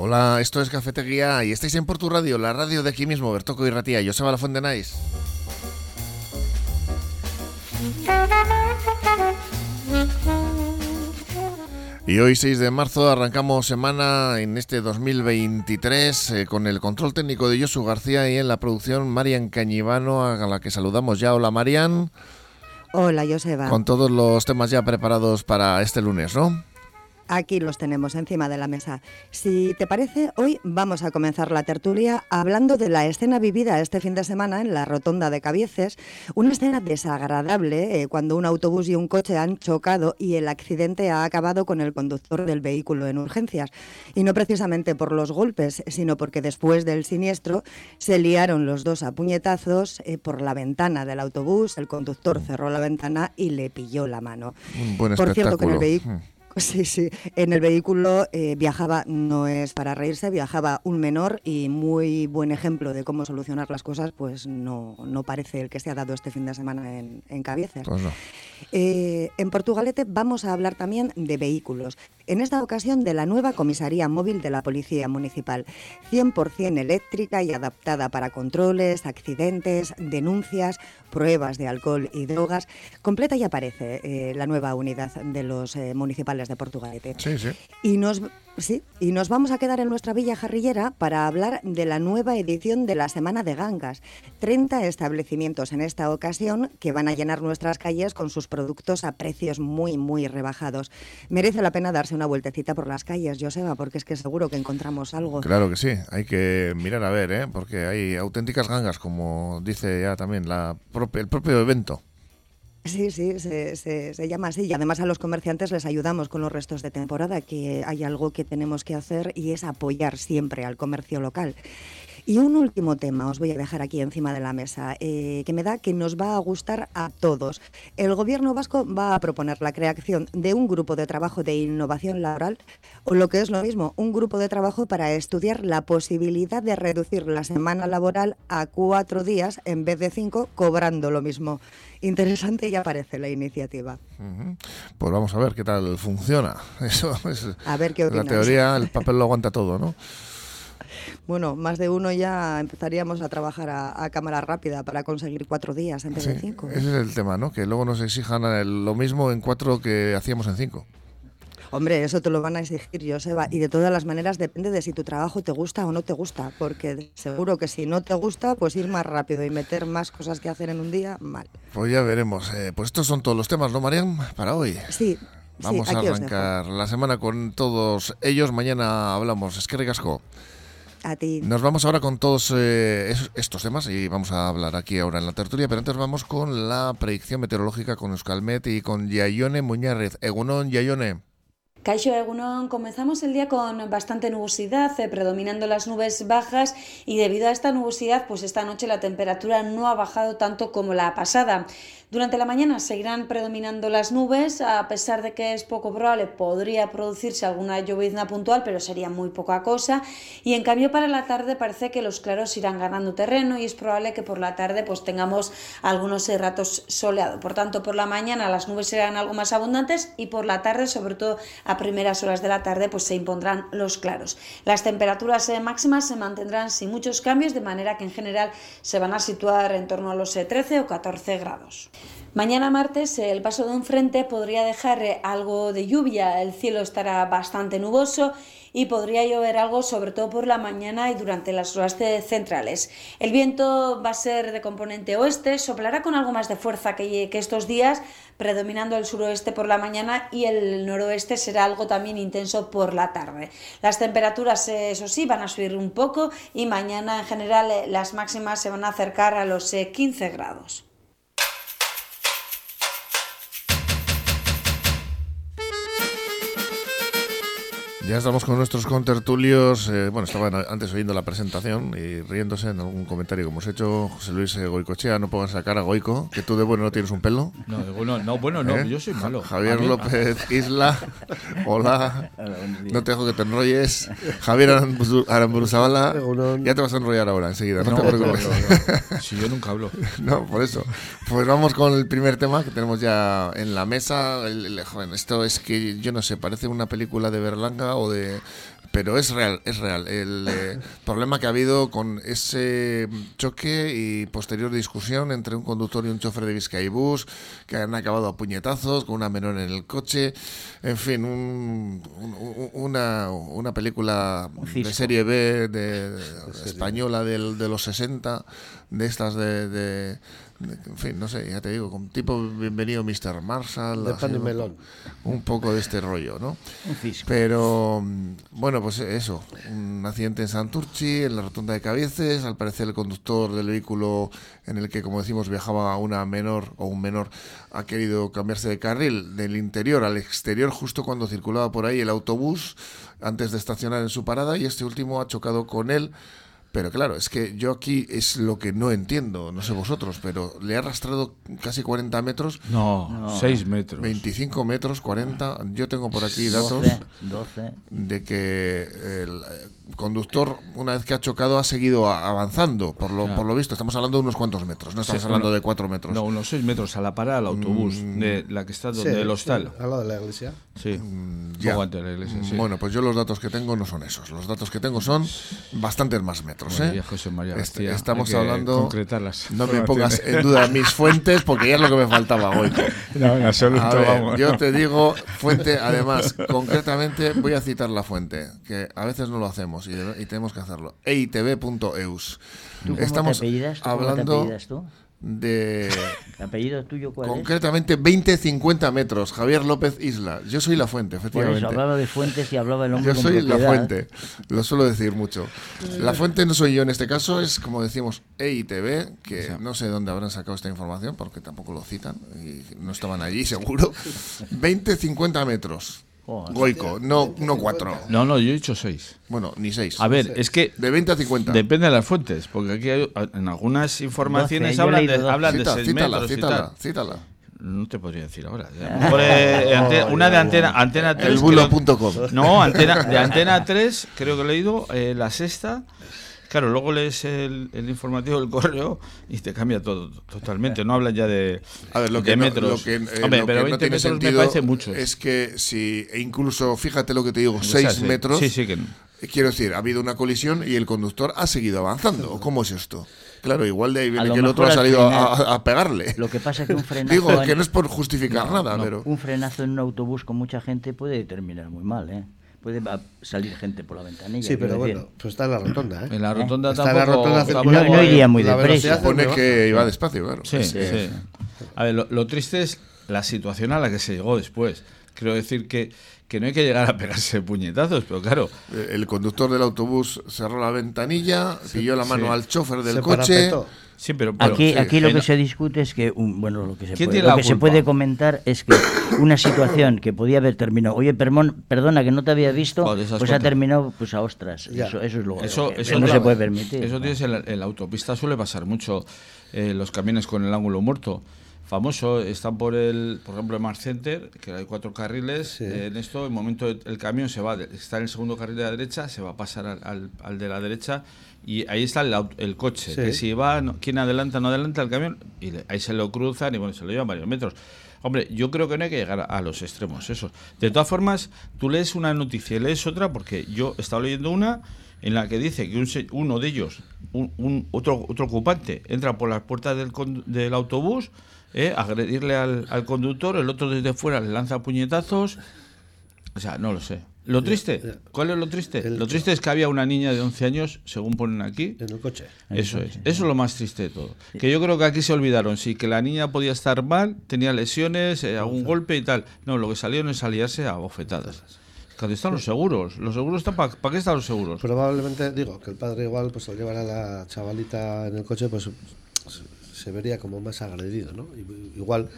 Hola, esto es Cafetería y estáis en Portu Radio, la radio de aquí mismo, Bertoco y Ratía. Yo soy la Fuente Nice. Y hoy 6 de marzo arrancamos semana en este 2023 eh, con el control técnico de Josu García y en la producción Marian Cañivano, a la que saludamos ya. Hola Marian. Hola Joseba. Con todos los temas ya preparados para este lunes, ¿no? Aquí los tenemos encima de la mesa. Si te parece, hoy vamos a comenzar la tertulia hablando de la escena vivida este fin de semana en la rotonda de Cabieces, una escena desagradable eh, cuando un autobús y un coche han chocado y el accidente ha acabado con el conductor del vehículo en urgencias. Y no precisamente por los golpes, sino porque después del siniestro se liaron los dos a puñetazos eh, por la ventana del autobús, el conductor cerró la ventana y le pilló la mano. Un buen por cierto, que en el vehículo... Sí, sí. En el vehículo eh, viajaba, no es para reírse, viajaba un menor y muy buen ejemplo de cómo solucionar las cosas, pues no, no parece el que se ha dado este fin de semana en, en Cabieces. Pues no. Eh, en Portugalete vamos a hablar también de vehículos. En esta ocasión de la nueva comisaría móvil de la Policía Municipal, 100% eléctrica y adaptada para controles, accidentes, denuncias, pruebas de alcohol y drogas. Completa y aparece eh, la nueva unidad de los eh, municipales de Portugalete. Sí, sí. Y nos, sí, y nos vamos a quedar en nuestra villa jarrillera para hablar de la nueva edición de la Semana de Gangas. 30 establecimientos en esta ocasión que van a llenar nuestras calles con sus productos a precios muy, muy rebajados. Merece la pena darse una vueltecita por las calles, Joseba, porque es que seguro que encontramos algo. Claro que sí, hay que mirar a ver, ¿eh? porque hay auténticas gangas, como dice ya también la prope- el propio evento. Sí, sí, se, se- llama así. Y además a los comerciantes les ayudamos con los restos de temporada, que hay algo que tenemos que hacer y es apoyar siempre al comercio local. Y un último tema os voy a dejar aquí encima de la mesa, eh, que me da que nos va a gustar a todos. El gobierno vasco va a proponer la creación de un grupo de trabajo de innovación laboral, o lo que es lo mismo, un grupo de trabajo para estudiar la posibilidad de reducir la semana laboral a cuatro días en vez de cinco, cobrando lo mismo. Interesante ya parece la iniciativa. Pues vamos a ver qué tal funciona. Eso es A ver qué la opinas. teoría, el papel lo aguanta todo, ¿no? Bueno, más de uno ya empezaríamos a trabajar a, a cámara rápida para conseguir cuatro días Sí, de cinco. ese es el tema, ¿no? Que luego nos exijan el- lo mismo en cuatro que hacíamos en cinco. Hombre, eso te lo van a exigir, Joseba. Y de todas las maneras depende de si tu trabajo te gusta o no te gusta. Porque seguro que si no te gusta, pues ir más rápido y meter más cosas que hacer en un día, mal. Pues ya veremos. Eh, pues estos son todos los temas, ¿no, Marian? Para hoy. Sí, Vamos sí, a arrancar la semana con todos ellos. Mañana hablamos. Es que recasco. A ti. Nos vamos ahora con todos eh, estos temas y vamos a hablar aquí ahora en la tertulia, pero antes vamos con la predicción meteorológica con Euskalmet y con Yayone Muñarrez. Egunon, Yayone. Caixo Egunon, comenzamos el día con bastante nubosidad, eh, predominando las nubes bajas y debido a esta nubosidad, pues esta noche la temperatura no ha bajado tanto como la pasada. Durante la mañana seguirán predominando las nubes, a pesar de que es poco probable, podría producirse alguna llovizna puntual, pero sería muy poca cosa. Y en cambio para la tarde parece que los claros irán ganando terreno y es probable que por la tarde pues tengamos algunos eh, ratos soleados. Por tanto, por la mañana las nubes serán algo más abundantes y por la tarde, sobre todo a primeras horas de la tarde, pues se impondrán los claros. Las temperaturas eh, máximas se mantendrán sin muchos cambios, de manera que en general se van a situar en torno a los eh, 13 o 14 grados. Mañana martes el paso de un frente podría dejar eh, algo de lluvia, el cielo estará bastante nuboso y podría llover algo sobre todo por la mañana y durante las horas centrales. El viento va a ser de componente oeste, soplará con algo más de fuerza que, que estos días, predominando el suroeste por la mañana y el noroeste será algo también intenso por la tarde. Las temperaturas, eh, eso sí, van a subir un poco y mañana en general eh, las máximas se van a acercar a los eh, 15 grados. Ya estamos con nuestros contertulios. eh, bueno, estaban antes oyendo la presentación y riéndose en algún comentario que hemos hecho. José Luis eh, Goicochea, no pongas la cara, Goico, que tú de bueno no tienes un pelo. No, bueno, no, bueno, no, ¿Eh? yo soy malo. Javier López Isla, hola. No te dejo que te enrolles. Javier Aramburu- Aramburuzabala, ya te vas a enrollar ahora enseguida, no, No, te no, preocupes. no, Si yo nunca hablo. No, por eso. Pues vamos con el primer tema que tenemos ya en la mesa. El- el- joder, esto es que yo no sé, parece una película de Berlanga o de pero es real, es real. El eh, problema que ha habido con ese choque y posterior discusión entre un conductor y un chofer de Vizcaibús que han acabado a puñetazos con una menor en el coche. En fin, un- un- una, una película de serie B de, española del- de los 60, de estas de, de- de- En fin, no sé, ya te digo, con tipo Bienvenido Mr. Marshall. De pan y melón. Un poco de este rollo, ¿no? Pero mm, bueno, pues eso, un accidente en Santurchi, en la rotonda de Cabieces, al parecer el conductor del vehículo en el que, como decimos, viajaba una menor o un menor ha querido cambiarse de carril del interior al exterior justo cuando circulaba por ahí el autobús antes de estacionar en su parada y este último ha chocado con él. Pero claro, es que yo aquí es lo que no entiendo, no sé vosotros, pero le ha arrastrado casi 40 metros, No, 6 metros. 25 metros, 40. Yo tengo por aquí datos 12, 12. de que el conductor, una vez que ha chocado, ha seguido avanzando, por lo, por lo visto. Estamos hablando de unos cuantos metros, no estamos Sí, hablando bueno, de cuatro metros. No, unos 6 metros a la parada del autobús, de la que está donde Sí, el hostal. sí, al lado de la iglesia. Sí, ya. la iglesia, sí. Bueno, pues yo los datos que tengo no son esos. Los datos que tengo son bastantes más metros. ¿Eh? ya, José María Est- García, estamos hablando. concretarlas. No me pongas en duda mis fuentes porque ya es lo que me faltaba hoy. No, en absoluto, A ver, vamos. yo te digo, fuente, además, concretamente voy a citar la fuente, que a veces no lo hacemos y, tenemos que hacerlo. eitv.eus. ¿Tú cómo Estamos te apellidas? ¿Tú cómo te hablando apellidas tú? De ¿El apellido tuyo cuál es? concretamente 20-50 metros. Javier López Isla. Yo soy la fuente, Por efectivamente. eso hablaba de fuentes y hablaba el hombre Yo con soy la fuente, lo suelo decir mucho. La fuente no soy yo en este caso, es como decimos EITV, que no sé dónde habrán sacado esta información porque tampoco lo citan y no estaban allí seguro. 20-50 metros. Joder. Goico, no, no 4. No, no, yo he dicho 6. Bueno, ni 6. A ver, es que De 20 a 50. depende de las fuentes, porque aquí hay- en algunas informaciones 12, yo he hablan, de, leído 12. hablan de Cita, 6 cítala, metros y cítala, tal. cítala. No te podría decir ahora. Mejor, eh, ante- una de antena, antena 3. El bulo.com. No, antena, de Antena 3, creo que he leído, eh, la sexta. Claro, luego lees el, el informativo del correo y te cambia todo totalmente. No hablan ya de, A ver, lo de que, no, metros. lo que, eh, Hombre, lo pero que 20 no tiene metros me sentido parece mucho. es que si, e incluso, fíjate lo que te digo, O sea, 6 sí. metros, Sí, sí, que quiero decir, ha habido una colisión y el conductor ha seguido avanzando. ¿O ¿Cómo es esto? Claro, igual de ahí viene que el otro ha al salido final- a, a pegarle. Lo que pasa es que un frenazo, Digo, en, que no es por justificar nada, pero... un frenazo en un autobús con mucha gente puede terminar muy mal, ¿eh? Puede salir gente por la ventanilla. Sí, pero decir. bueno, pues está en la rotonda, ¿eh? en la rotonda Está en la tampoco. rotonda tampoco. No- iría muy deprisa. Supone muy que iba despacio, claro. Sí, Sí. sí. A ver, lo, lo triste es la situación a la que se llegó después. Quiero decir que, que no hay que llegar a pegarse puñetazos, pero claro, Eh, El conductor del autobús cerró la ventanilla, pilló la mano sí. al chofer del Se coche. parapetó. Sí, pero. pero- Aquí, sí, aquí lo que se discute es que, un- bueno, lo que, se ¿Quién puede, tiene lo la que se culpa? puede comentar es que una situación que podía haber terminado, oye, permon- perdona que no te había visto, pues ha terminado pues a ostras. Eso, eso es lo Eso, que eso no se puede permitir. Eso tienes en la, en la autopista, suele pasar mucho. eh, los camiones con el ángulo muerto. Famoso, están por el, por ejemplo, en Mars Center, que hay cuatro carriles. Sí. eh, en esto, en el momento el, el camión se va, está en el segundo carril de la derecha, se va a pasar al, al- al de la derecha y ahí está el, el coche. Sí. Que si va, no- quién adelanta, no adelanta el camión, y le- ahí se lo cruzan y bueno, se lo llevan varios metros. Hombre, yo creo que no hay que llegar a, a los extremos, eso. De todas formas, tú lees una noticia y lees otra, porque yo he estado leyendo una en la que dice que un uno de ellos, un, un- otro, otro ocupante, entra por las puertas del, del autobús, eh, agredirle al, al conductor, el otro desde fuera le lanza puñetazos. O sea, no lo sé. Lo triste, ¿cuál es lo triste? El- Lo triste es que había una niña de 11 años, según ponen aquí, En el coche. eso es, eso es lo más triste de todo. Que yo creo que aquí se olvidaron, sí, que la niña podía estar mal, tenía lesiones, eh, algún golpe y tal. No, lo que salieron es aliarse a bofetadas. ¿Dónde están los seguros? ¿Los seguros están para qué están los seguros? Probablemente, digo, que el padre igual, pues al llevar a la chavalita en el coche, pues se- vería como más agredido, ¿no? Y- Igual,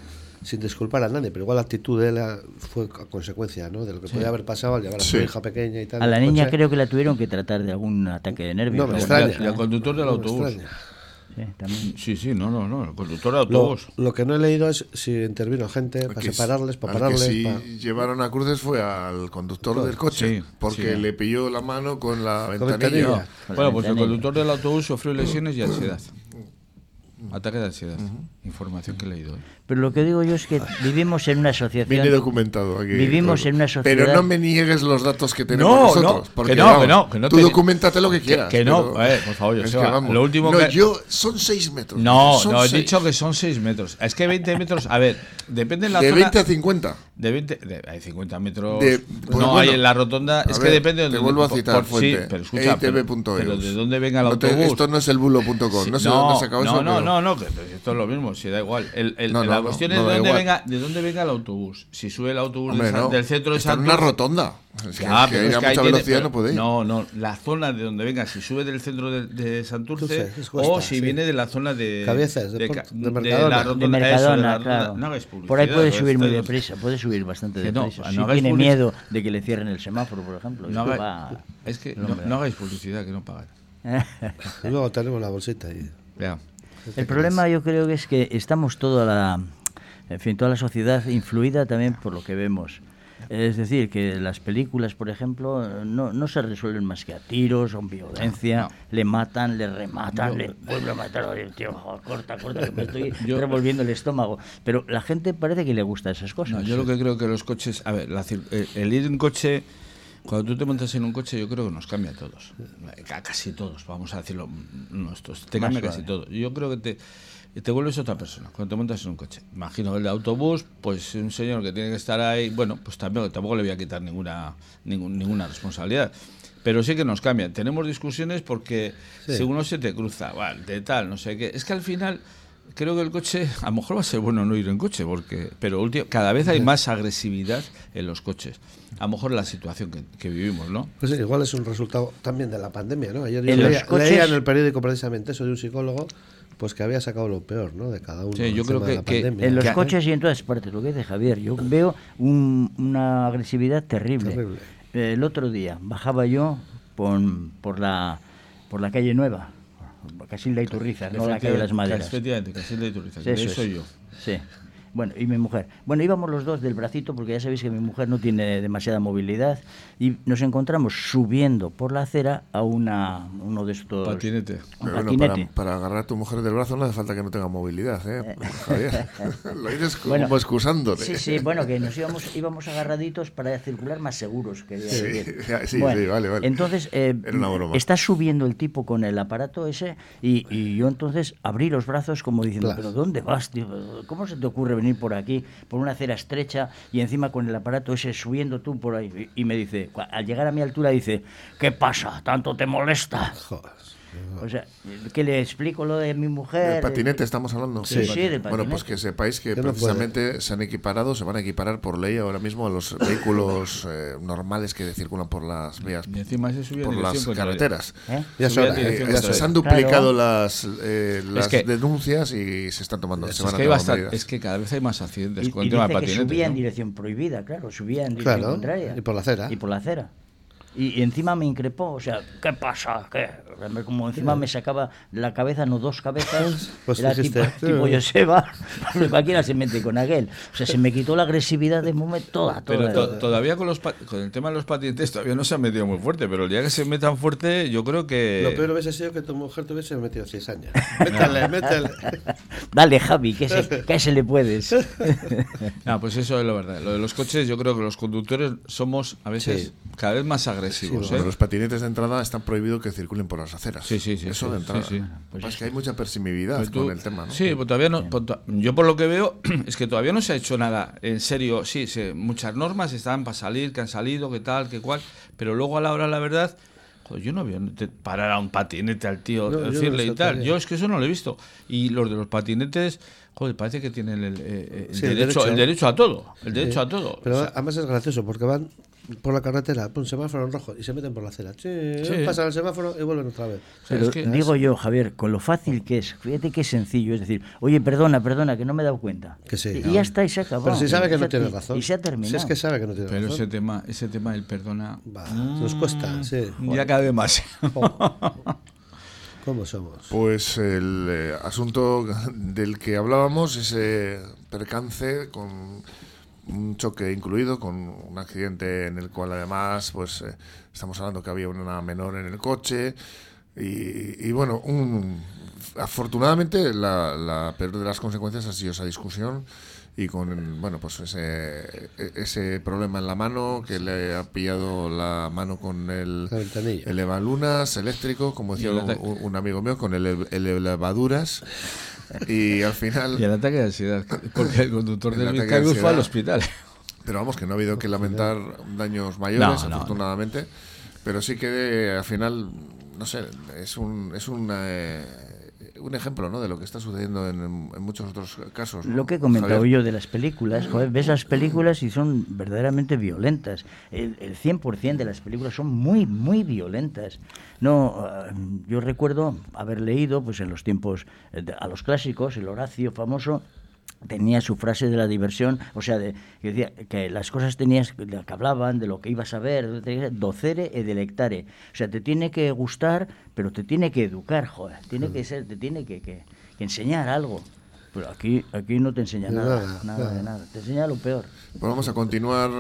sin disculpar a nadie, pero igual la actitud de él fue a consecuencia, ¿no? De lo que podía haber pasado al llevar a su Sí. hija pequeña y tal. A la niña coche. creo que la tuvieron que tratar de algún ataque de nervios. No me extraña. Y al conductor del No autobús. Sí, también. Sí, sí, no, no, no, el conductor del autobús. lo que no he leído es si intervino gente para separarles, para pararles. sí para- llevaron a cruces fue al conductor del coche, Sí, porque sí. le pilló la mano con la ventanilla. Bueno, pues el conductor del autobús sufrió lesiones y ansiedad. Ataque de ansiedad. Información que he leído. Pero lo que digo yo es que vivimos en una asociación. Viene documentado aquí. Vivimos en una sociedad. Pero no me niegues los datos que tenemos No, nosotros. no, porque, que no, vamos, que no, que no Tú te- documentate lo que quieras. que no, pero- eh, por favor, que vamos. lo último no, que- yo son 6 metros. No, son no, he seis. dicho que son 6 metros. Es que 20 metros, a ver, depende de la De zona. 20 a 50. De 20, de- hay 50 metros. De- pues no bueno, hay en la rotonda. Es ver, que depende de Te vuelvo a citar por- fuente. Sí, pero escucha, pero, EITV.eus. pero de dónde venga el No autobús. esto no es el bulo.com. No sé dónde se acabó no, eso. no, no, no, que esto es lo mismo, si da igual. El, No, no, la no, cuestión no es de dónde, venga, de dónde venga el autobús. Si sube el autobús Hombre, de San- no. del centro de Está en Santurce. una rotonda. Es que, Ya, que pero ir es a que mucha tiene- velocidad pero- no puede ir. No, no, la zona de donde venga, si sube del centro de, de Santurce cuesta, o si sí. viene de la zona de. Cabezas, de de Mercadona. De rotonda, de eso, de Mercadona, la rotonda. claro. No hagáis por ahí publicidad, puede subir muy deprisa, puede subir bastante deprisa. no si tiene miedo de que le cierren el semáforo, por ejemplo. Es que no, hagáis publicidad, que no pagan. Y luego tenemos la bolsita ahí. Ya. El problema yo creo que es que estamos toda la, en fin, toda la sociedad influida también por lo que vemos. Es decir, que las películas, por ejemplo, no, no se resuelven más que a tiros, con violencia, No. le matan, le rematan, Yo- le vuelven a matar, tío, corta, corta, que me estoy Yo- revolviendo el estómago. Pero la gente parece que le gusta esas cosas. No, yo lo que creo que los coches, a ver, la el ir en coche, cuando tú te montas en un coche, yo creo que nos cambia a todos, a casi todos, vamos a decirlo nuestros, te cambia casi todo. Yo creo que te, te vuelves otra persona cuando te montas en un coche. Imagino el de autobús, pues un señor que tiene que estar ahí, bueno, pues también, tampoco le voy a quitar ninguna, ningún- ninguna responsabilidad. Pero sí que nos cambian. Tenemos discusiones porque Sí. si uno se te cruza, vale, de tal, no sé qué. Es que al final creo que el coche, a lo mejor va a ser bueno no ir en coche, porque pero ulti- cada vez hay más agresividad en los coches. A lo mejor la situación que, que vivimos, ¿no? Pues igual es un resultado también de la pandemia, ¿no? Ayer yo En leía, coches- leía en el periódico precisamente eso de un psicólogo, pues que había sacado lo peor, ¿no? De cada uno. Sí, yo creo que-. En los Que- coches y en todas partes, lo que dice Javier, yo veo un- una agresividad terrible. Terrible. El otro día bajaba yo por, por, la, por la calle Nueva, casi la Iturriza, no la calle de las Maderas. Efectivamente, casi de Iturriza, que Eso de soy yo. Sí. Bueno, y mi mujer. Bueno, íbamos los dos del bracito porque ya sabéis que mi mujer no tiene demasiada movilidad y nos encontramos subiendo por la acera a una uno de estos Patinete. un Pero bueno, para, para agarrar a tu mujer del brazo no hace falta que no tenga movilidad, ¿eh? Javier. Lo dices como Bueno, excusándote. Sí, sí, bueno, que nos íbamos, íbamos agarraditos para circular más seguros, quería Sí, decir. ya, sí, Bueno, sí, vale, vale. Entonces, eh, Era una broma. está subiendo el tipo con el aparato ese y, y yo entonces abrí los brazos como diciendo, pero ¿dónde vas, tío? ¿Cómo se te ocurre venir por aquí, por una acera estrecha y encima con el aparato ese subiendo tú por ahí? Y me dice, al llegar a mi altura dice, ¿qué pasa? ¿Tanto te molesta? O sea, que le explico lo de mi mujer. ¿Del patinete estamos hablando? Sí, sí, del Bueno, pues patinete. que sepáis que, no precisamente se han equiparado, se van a equiparar por ley ahora mismo a los vehículos eh, normales que circulan por las vías, Y encima se por las contraria. carreteras. ¿Eh? Ya es Subía hora, en eh, ya es. Se han duplicado Claro. las, eh, las que- denuncias y se están tomando, se Es van a que, hay tomar bastante- es que cada vez hay más accidentes Y, con y el tema dice de que patinetes. subía en dirección prohibida, claro, subía en dirección Claro, contraria. y por la acera. Y por la acera. Y, y encima me increpó, o sea, ¿qué pasa? ¿Qué? Como encima me sacaba la cabeza, no dos cabezas, Pues era dijiste, tipo, tipo sí. Joseba, cualquiera se mete con aquel. O sea, se me quitó la agresividad de momento toda, Pero toda. to- todavía con, los con el tema de los patinetes todavía no se han metido muy fuerte, pero el día que se metan fuerte, yo creo que... Lo peor hubiese sido que tu mujer te hubiese metido cizaña. Métele, métele. Dale, Javi, que se, que a ese le puedes. Ah, pues eso es la verdad. Lo de los coches, yo creo que los conductores somos a veces Sí. cada vez más agresivos. Bueno, ¿eh? los patinetes de entrada están prohibidos que circulen por las aceras. Sí, sí, sí, Eso sí, de entrada. sí, sí. Pues es que hay mucha permisividad Pero tú- con el tema, ¿no? Sí, pues todavía no. pues yo por lo que veo es que todavía no se ha hecho nada en serio. Sí, se- muchas normas están para salir, que han salido, que tal, que cual. Pero luego a la hora, la verdad, joder, yo no veo parar a un patinete al tío, No, yo no decirle y tal. Yo es que eso no lo he visto. Y los de los patinetes, joder, parece que tienen el, eh, eh, el Sí, el derecho, derecho. el derecho a todo. El derecho Sí. a todo. Pero O sea, además es gracioso porque van por la carretera, por un semáforo en rojo y se meten por la acera. Sí, Sí. Pasan el semáforo y vuelven otra vez. o sea, Pero es que- digo yo, Javier, con lo fácil que es, fíjate que sencillo, es decir, oye, perdona, perdona, que no me he dado cuenta. Que sí, y no. ya está, y se acabó. Pero si sabe que Y no se- tiene razón. Y se ha Si terminado. es que sabe que no tiene pero razón. ese tema, ese tema del perdona. Va, nos cuesta, sí. Ya cada vez más. ¿Cómo somos? Pues el eh, asunto del que hablábamos, ese percance con un choque incluido, con un accidente en el cual además, pues eh, estamos hablando que había una menor en el coche y, y bueno, un afortunadamente, la, la peor de las consecuencias ha sido esa discusión y con bueno pues ese, ese problema en la mano que le ha pillado la mano con el, La ventanilla. el evalunas eléctrico, como decía un, un amigo mío, con el, el elevaduras y al final... Y el ataque de ansiedad, porque el conductor El del Vizcayus fue al hospital. Pero vamos, que no ha habido que lamentar daños mayores, No, no, afortunadamente. Pero sí que eh, al final, no sé, es un, es un, eh, un ejemplo ¿no? de lo que está sucediendo en, en muchos otros casos. ¿no? Lo que he comentado Javier? yo de las películas, joder, ves las películas y son verdaderamente violentas. El, el 100% de las películas son muy, muy violentas. No, ah, yo recuerdo haber leído, pues en los tiempos, eh, de- a los clásicos, el Horacio famoso, tenía su frase de la diversión, o sea, de, que decía que las cosas tenías, de que hablaban, de lo que ibas a ver, de- docere e delectare. O sea, te tiene que gustar, pero te tiene que educar, joder, tiene que ser, te tiene que, que- que enseñar algo. Pero aquí, aquí no te enseña nada, nada, nada, nada. de nada. Te enseña lo peor. Pues vamos a continuar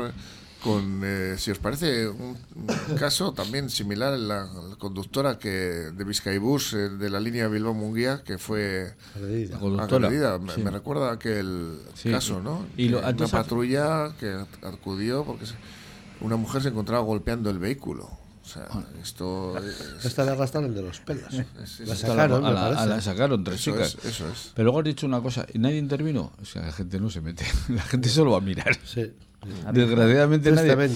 con, eh, si os parece, un, un caso también similar en la, la conductora que de Vizcaibus eh, de la línea Bilbao-Munguía, que fue Agredida. Me, sí. me recuerda aquel Sí. caso, ¿no? Y lo- una patrulla que acudió porque una mujer se encontraba golpeando el vehículo. O sea, Ah. esto es- Esta le arrastraron de los pelos. es- La sacaron, a me la, a parece. la sacaron tres eso chicas. es, eso es. Pero luego has dicho una cosa, ¿y nadie intervino? O sea, la gente no se mete. La gente solo va a mirar. Sí. Desgraciadamente nadie.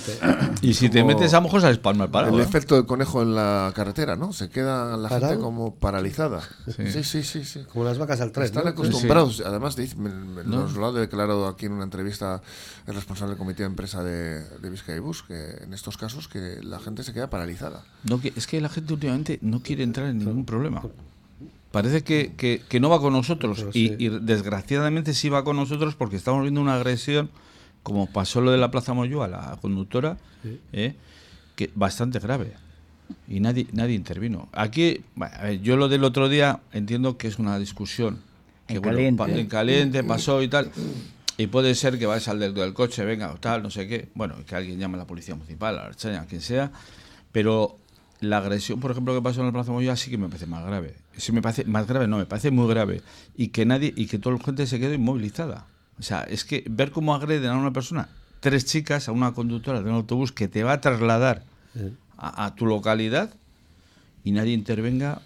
Y si te metes a lo mejor sales palma al parado. El ¿eh? efecto del conejo en la carretera, ¿no? Se queda la gente como paralizada. Sí. Sí, sí, sí, sí. Como las vacas al tren. Están ¿no? acostumbrados, además dice- me- me- ¿No? nos lo ha declarado aquí en una entrevista el responsable del comité de empresa de, de Vizcaibus, que en estos casos que la gente se queda paralizada. No, que- es que la gente últimamente no quiere entrar en ningún problema. Parece que, que- que no va con nosotros y, y desgraciadamente sí va con nosotros porque estamos viendo una agresión, como pasó lo de la Plaza Moyú a la conductora, ¿eh? que bastante grave. Y nadie, nadie intervino. Aquí, bueno, a ver, yo lo del otro día entiendo que es una discusión. Que, En bueno, caliente. pa- en caliente pasó y tal. Y puede ser que vayas al del, del coche, venga, o tal, no sé qué. Bueno, que alguien llame a la policía municipal, a la Archaña, a quien sea. Pero la agresión, por ejemplo, que pasó en el Plaza Moya sí que me parece más grave. Sí me parece más grave, no, me parece muy grave. Y que nadie, y que toda la gente se quede inmovilizada. O sea, es que ver cómo agreden a una persona, tres chicas, a una conductora de un autobús que te va a trasladar a, a tu localidad y nadie intervenga,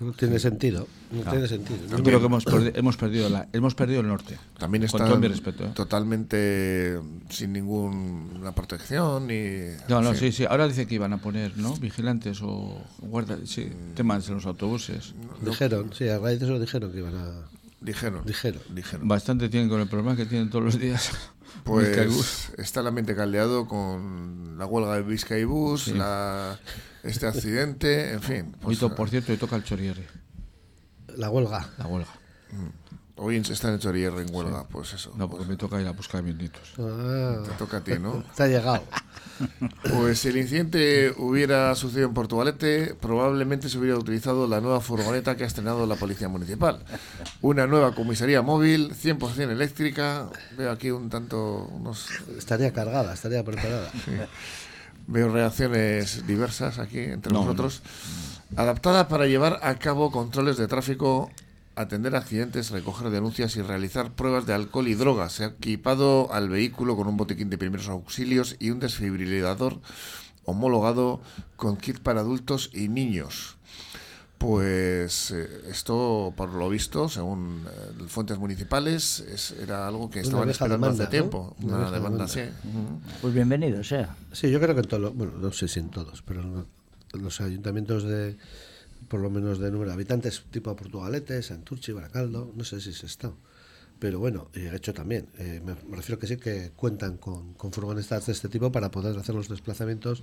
No tiene sentido. No tiene sentido. ¿no? yo creo que hemos, perdi- hemos perdido la, hemos perdido el norte. También respeto. ¿eh? totalmente sin ninguna protección y... No, no, sí, sí. Ahora dice que iban a poner, ¿no? Vigilantes o guardas, sí, temas en los autobuses. Dijeron, sí, a raíz de eso dijeron que iban a. Dijeron. Dijeron. Dijeron. Bastante tienen con el problema que tienen todos los días. Pues está el ambiente caldeado con la huelga de Vizcaibus, la, este accidente, en fin. Pues, to- por cierto, hoy toca el Chorierri, La huelga. la huelga. Hoy está en Chorierre en huelga, pues eso. No, porque me toca ir a buscar mis nietos. Ah, Te toca a ti, ¿no? te ha llegado. Pues si el incidente hubiera sucedido en Portugalete, probablemente se hubiera utilizado la nueva furgoneta que ha estrenado la Policía Municipal. Una nueva comisaría móvil, 100% eléctrica. Veo aquí un tanto, unos, Estaría cargada, estaría preparada. veo reacciones diversas aquí entre No, nosotros. Adaptada para llevar a cabo controles de tráfico, atender accidentes, recoger denuncias y realizar pruebas de alcohol y drogas. Se ha equipado al vehículo con un botiquín de primeros auxilios y un desfibrilador homologado con kit para adultos y niños. Pues eh, esto, por lo visto, según eh, fuentes municipales, es- era algo que estaban esperando demanda, hace ¿no? tiempo. Una demanda, demanda. sí. Pues bienvenido sea. Sí, yo creo que en todos, los- bueno, no sé si en todos, pero en los ayuntamientos de, por lo menos de número de habitantes, tipo Portugalete, Santurchi, Baracaldo, no sé si se está. Pero bueno, y de hecho también, eh, me, me refiero que sí que cuentan con, con furgonetas de este tipo para poder hacer los desplazamientos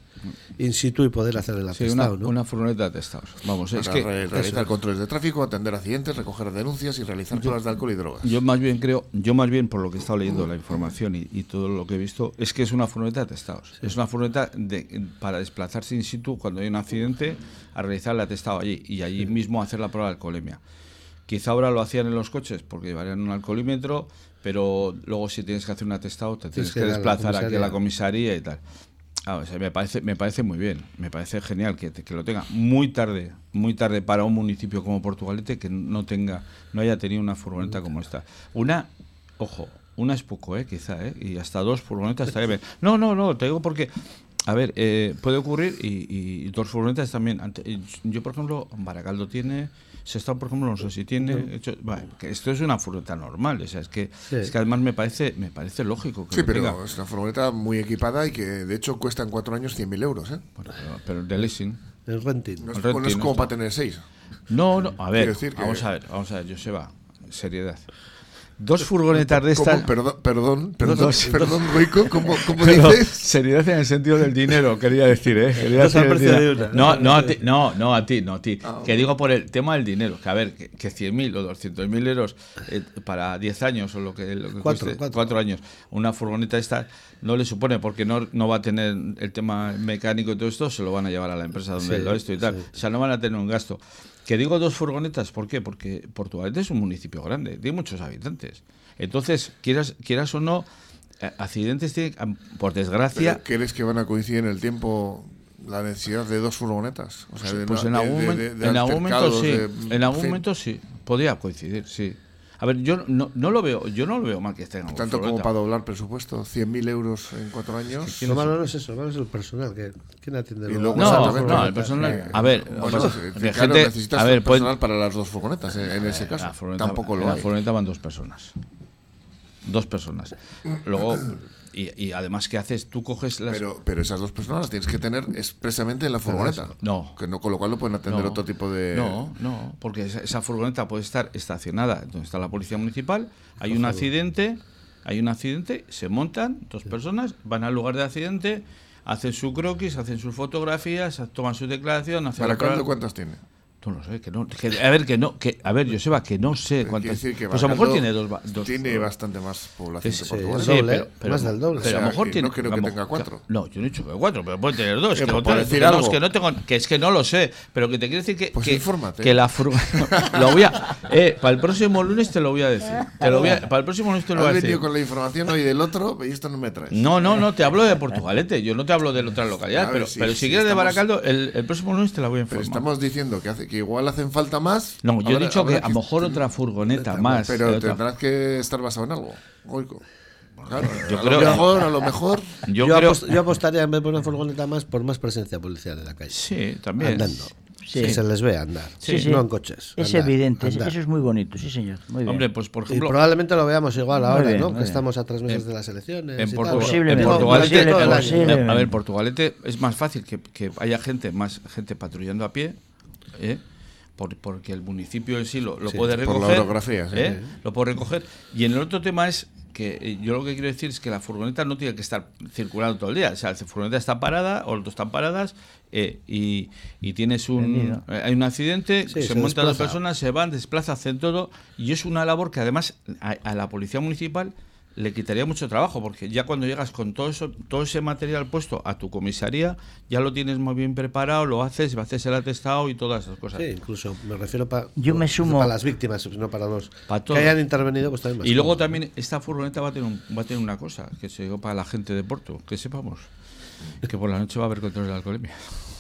in situ y poder hacer el Sí, una, atestado, ¿no? una furgoneta de testados. Vamos, es Para que re- realizar controles de tráfico, atender accidentes, recoger denuncias y realizar pruebas de alcohol y drogas. yo más bien creo, yo más bien por lo que he estado leyendo la información y, y todo lo que he visto, es que es una furgoneta de testados. Es una furgoneta de, para desplazarse in situ cuando hay un accidente a realizar el atestado allí y allí mismo hacer la prueba de alcoholemia. Quizá ahora lo hacían en los coches porque llevarían un alcoholímetro, pero luego si tienes que hacer un atestado te tienes que desplazar aquí a la comisaría. y tal. Ah, o sea, me parece, me parece muy bien, me parece genial que, que lo tenga muy tarde, muy tarde para un municipio como Portugalete que no tenga, no haya tenido una furgoneta como esta. Una, ojo, una es poco, eh, quizá, eh, y hasta dos furgonetas estaría bien. No, no, no, te digo porque, a ver, eh, puede ocurrir y, y dos furgonetas también. Y yo, por ejemplo, Baracaldo tiene, Sestao, por ejemplo, no sé si tiene. hecho- bueno, que esto es una furgoneta normal, o sea, es que, Sí. es que además me parece, me parece lógico que Sí, pero tenga. es una furgoneta muy equipada y que de hecho cuesta en cuatro años 100.000 euros. ¿eh? Bueno, pero, pero de leasing. El renting. No es, Renting, no es no como está. para tener seis. No, no, a ver, Quiero decir que- vamos a ver, vamos a ver, Joseba, seriedad. Dos furgonetas de estas. Perdón, perdón, perdón, Dos- perdón, Goico, ¿cómo, cómo Pero dices? seriedad en el sentido del dinero, quería decir, ¿eh? Quería decir. No, no a ti, no, no a ti, no a ti. Ah. Que digo por el tema del dinero, que a ver, que, que 100.000 o 200.000 euros eh, para 10 años o lo que, lo que Cuatro, cueste, cuatro. cuatro años, una furgoneta esta no le supone, porque no, no va a tener el tema mecánico y todo esto, se lo van a llevar a la empresa donde Sí, lo esto y tal. sí. O sea, no van a tener un gasto. Que digo dos furgonetas, ¿por qué? Porque Portugalete es un municipio grande, tiene muchos habitantes. Entonces, quieras, quieras o no, eh, accidentes tiene, am- por desgracia, ¿Crees que van a coincidir en el tiempo la necesidad de dos furgonetas? O sea, de pues en algún, de- momen- de- de en algún momento sí, en algún fin, momento sí, podría coincidir, sí. A ver, yo no, no lo veo, yo no lo veo mal que estén Tanto como para doblar presupuesto, 100.000 euros en cuatro años. Lo malo no es eso, lo malo es el personal. Que, ¿Quién atiende Y luego? No, no, el personal- Eh, a ver, bueno, pues, eh, de claro, gente- necesitas a ver, personal pues- para las dos furgonetas eh, en ese caso. La Tampoco en lo la hay. furgoneta van dos personas. Dos personas. Luego, y, y además, ¿qué haces? Tú coges las. Pero, pero esas dos personas las tienes que tener expresamente en la furgoneta. No. Que no, con lo cual no pueden atender No, otro tipo de. No, no, porque esa, esa furgoneta puede estar estacionada donde está la policía municipal, hay un accidente, hay un accidente, se montan dos personas, van al lugar de accidente, hacen su croquis, hacen sus fotografías, toman su declaración, hacen ¿Para prueba- cuántas tiene? No lo sé, que no, que- a ver, que no, que, a ver, Joseba, que no sé cuántas. decir que pues a lo mejor tiene dos, dos Tiene bastante más población que Portugal. el Sí, doble, ¿eh? más del doble. Pero O a sea, lo mejor tiene. no creo que a tenga cuatro. No, yo no he dicho que cuatro, pero puede tener dos. Eh, que, no, decir algo. es que no tengo, que es que no lo sé, pero que te quiero decir que. Pues que, infórmate. que la lo voy a. Eh, para el próximo lunes te lo voy a decir. Te lo voy a- para el próximo lunes te lo voy a decir. venido con la información hoy del otro y esto no me traes. No, no, no, te hablo de Portugalete, yo no te hablo de otra localidad, A ver, pero, sí, pero si quieres de Baracaldo, el, el próximo lunes te la voy a Pero informar. estamos diciendo que, hace, que igual hacen falta más. No, yo he Habrá- dicho que habrá a lo mejor otra furgoneta más. Pero otra- tendrás que estar basado en algo. Goico. Claro, Yo a creo- lo mejor, a lo mejor. yo, Yo, creo. apost- yo apostaría en vez de una furgoneta más por más presencia policial en la calle. Sí, también. Andando. Sí. Que se les ve andar. Sí, sí. No en coches. Es andar, evidente, andar. eso es muy bonito, sí señor. Muy bien. Hombre, pues por Y ejemplo. probablemente lo veamos igual ahora, bien, ¿no? Que bien. estamos a tres meses de las elecciones. En, Portu- en Portugalete, a ver, Portugalete es más fácil que, que haya gente, más gente patrullando a pie, ¿eh? Por- porque el municipio en sí lo, lo Sí, puede por la recoger. orografía, sí. ¿eh? Lo puede recoger. Y en el otro tema es que eh, yo lo que quiero decir es que la furgoneta no tiene que estar circulando todo el día. O sea, la furgoneta está parada o las dos están paradas eh, y, y tienes un. Eh, hay un accidente, Sí, se, se montan dos personas, se van, desplazan, hacen todo. Y es una labor que además a, a la policía municipal le quitaría mucho trabajo, porque ya cuando llegas con todo eso, todo ese material puesto a tu comisaría, ya lo tienes muy bien preparado, lo haces, haces el atestado y todas esas cosas. Sí, incluso me refiero para Yo me sumo- para las víctimas, no para los Pa' que hayan intervenido, pues también más Y luego también esta furgoneta va a tener un- va a tener una cosa que se digo para la gente de Porto, que sepamos que por la noche va a haber control de alcoholemia.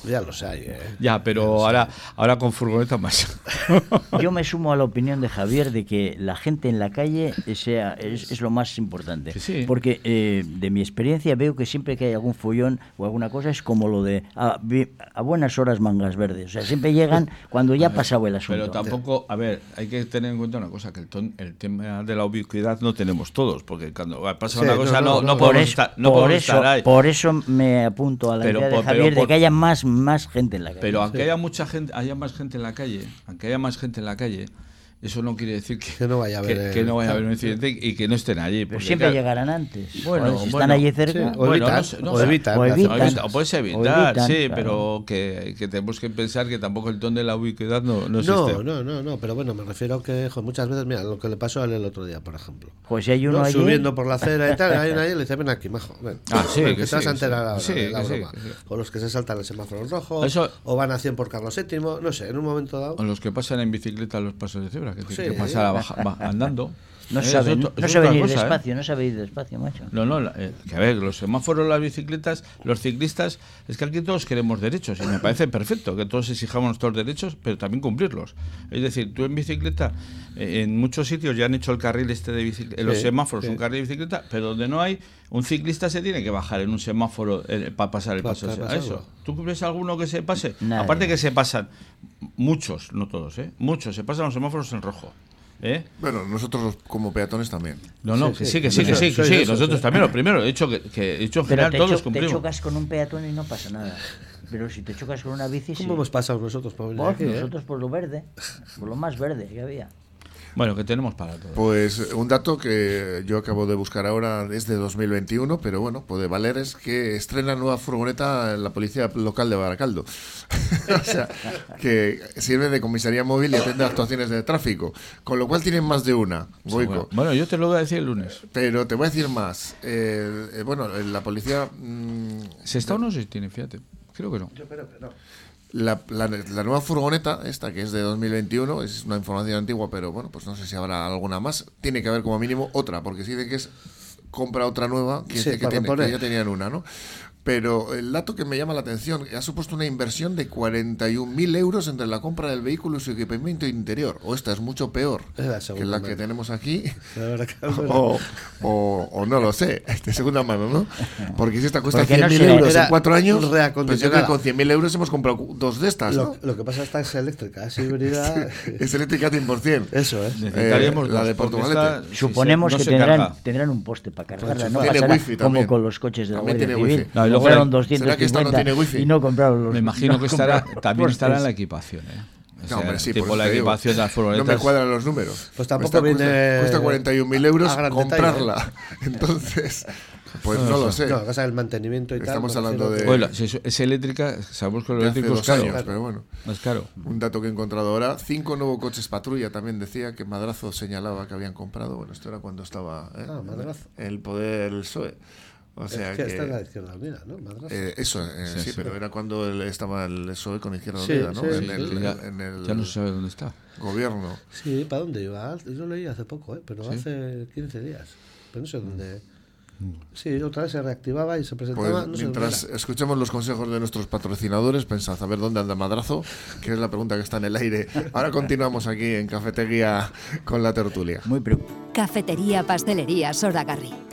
Ya los hay, ¿eh? Ya, pero ahora ahora con furgoneta más. Yo me sumo a la opinión de Javier de que la gente en la calle sea, es, es lo más importante. Sí. Porque eh, de mi experiencia veo que siempre que hay algún follón o alguna cosa es como lo de a, vi- a buenas horas mangas verdes. O sea, siempre llegan cuando ya ha pasado el asunto. Pero tampoco, a ver, hay que tener en cuenta una cosa, que el, ton- el tema de la ubicuidad no tenemos todos, porque cuando pasa Sí, una cosa no, no, no, no no. por podemos eso, estar, no por, podemos eso, estar ahí. por eso me apunto a la Pero idea de por- Javier de que haya más, más gente en la calle. Pero aunque haya mucha gente, haya más gente en la calle, aunque haya más gente en la calle, eso no quiere decir que, Que no vaya a haber, que, que no vaya a haber un incidente y que no estén allí. Pero siempre claro, llegarán antes. Bueno, si están bueno, allí cerca. sí, o Bueno, evitan, no sé, no o evitan, evitan. Puedes evitar, evitan, sí, claro. pero que, que tenemos que pensar que tampoco el ton de la ubicuidad no, no existe. No, no, no, no, pero bueno, me refiero que jo, muchas veces, mira, lo que le pasó a él el otro día, por ejemplo. Pues si hay uno ¿no? allí. Subiendo por la acera y tal, hay una ahí y le dice, ven aquí, majo. Ven, Ah, sí, Ven, que te vas sí, a enterar sí. ahora Sí, de la que broma. que sí. O los que se saltan el semáforo rojo, Eso- o van a 100 por Carlos VII, no sé, en un momento dado. O los que pasan en bicicleta a los pasos de cebra. Que Sí. que baja- andando. No Eh, sabe, es no, otro- es no sabe otra ir cosa, ¿eh? despacio, no sabe ir despacio, macho. No, no, la- eh, que a ver, los semáforos, las bicicletas, los ciclistas, es que aquí todos queremos derechos y me parece perfecto que todos exijamos nuestros derechos, pero también cumplirlos. Es decir, tú en bicicleta, eh, en muchos sitios ya han hecho el carril este de bicicleta, los Sí, semáforos, sí. un carril de bicicleta, pero donde no hay, un ciclista se tiene que bajar en un semáforo para pasar el Pa- paso. para a eso. ¿Tú ves alguno que se pase? Nadie. Aparte que se pasan, muchos, no todos, ¿eh? muchos, se pasan los semáforos en rojo. ¿Eh? Bueno, nosotros los- como peatones también. No, no, Sí, que sí. sí, que sí, que sí, sí. Nosotros sí. también, lo primero, he hecho que, que he hecho en Pero general te, todos cho- los te cumplimos. chocas con un peatón y no pasa nada. Pero si te chocas con una bici, sí. ¿Cómo hemos pasado nosotros por venir Por eh? nosotros por lo verde, por lo más verde que había. Bueno, que tenemos para todo. Pues un dato que yo acabo de buscar ahora es de 2021, pero bueno, puede valer, es que estrena nueva furgoneta en la policía local de Baracaldo. o sea, que sirve de comisaría móvil y atiende actuaciones de tráfico. Con lo cual tienen más de una, Goico. Bueno, yo te lo voy a decir el lunes. Pero te voy a decir más. Eh, eh, bueno, la policía... mm, ¿Se está o no se tiene? Fíjate. Creo que no. La, la- la nueva furgoneta, esta que es de 2021, es una información antigua, pero bueno, pues no sé si habrá alguna más. Tiene que haber como mínimo otra, porque si dicen que es compra otra nueva, quiere Sí, que, tiene- que ya tenían una, ¿no? Pero el dato que me llama la atención, ha supuesto una inversión de 41.000 euros entre la compra del vehículo y su equipamiento interior. O esta es mucho peor la que la que tenemos aquí. La que, O, o- o no lo sé, de segunda mano, ¿no? Porque si esta cuesta Porque no 100.000 se- euros en cuatro años, pues yo creo que con 100.000 euros hemos comprado dos de estas, ¿no? lo, lo que pasa es que esta es eléctrica, es híbrida. Es eléctrica 100%. Eso es. Necesitaríamos la dos, de esta- Suponemos no que tendrán, carga. tendrán un poste para cargarla, ¿no? Tiene Pasará wifi también. como con los coches de la También Guardia tiene Civil. No, luego- Fueron ¿Será que esta no 250 tiene wifi? y no compraron los Me imagino no que estará, también estará en la equipación. ¿eh? O No, sea, hombre, sí, tipo por la equipación de las No furgonetas. me cuadran los números. Pues tampoco Esta cuesta- viene Cuesta 41.000 euros a comprarla. Entonces, pues no, lo sé. No, la casa del mantenimiento y tal. Estamos hablando de- Bueno, si es, es eléctrica, sabemos que lo eléctrico es dos caro. años, pero bueno. Es caro. Un dato que he encontrado ahora, cinco nuevos coches patrulla también decía que Madrazo señalaba que habían comprado. Bueno, esto era cuando estaba ¿eh? Ah, Madrazo. el poder del PSOE. O Es sea que, que, esta es la izquierda unida, ¿no? Madrazo. eh, eso, eh, sí, Sí, sí. pero era cuando el- estaba el PSOE con Izquierda Sí, Unida, ¿no? sí, en, sí, el, sí, ya, en el ya no se sabe dónde está. gobierno. Sí, ¿para dónde iba? Yo lo leí hace poco, ¿eh? pero Sí. hace 15 días. Pero no sé dónde. Sí, otra vez se reactivaba y se presentaba. Pues no sé mientras dónde escuchemos los consejos de nuestros patrocinadores, pensad a ver dónde anda Madrazo, que es la pregunta que está en el aire. Ahora continuamos aquí en Cafetería con la tertulia. Muy. Cafetería Pastelería Soragarri.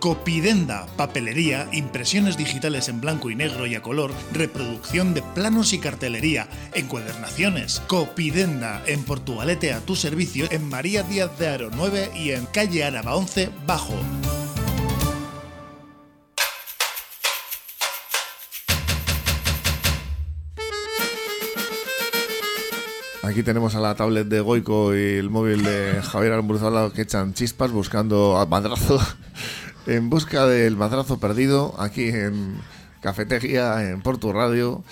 Copidenda, papelería, impresiones digitales en blanco y negro y a color, reproducción de planos y cartelería, encuadernaciones. Copidenda, en Portugalete a tu servicio, en María Díaz de Aro 9 y en calle Araba 11 Bajo. Aquí tenemos a la tablet de Goico y el móvil de Javier Almurzala que echan chispas buscando al madrazo, en busca del madrazo perdido, aquí en Cafetería, en Porto Radio.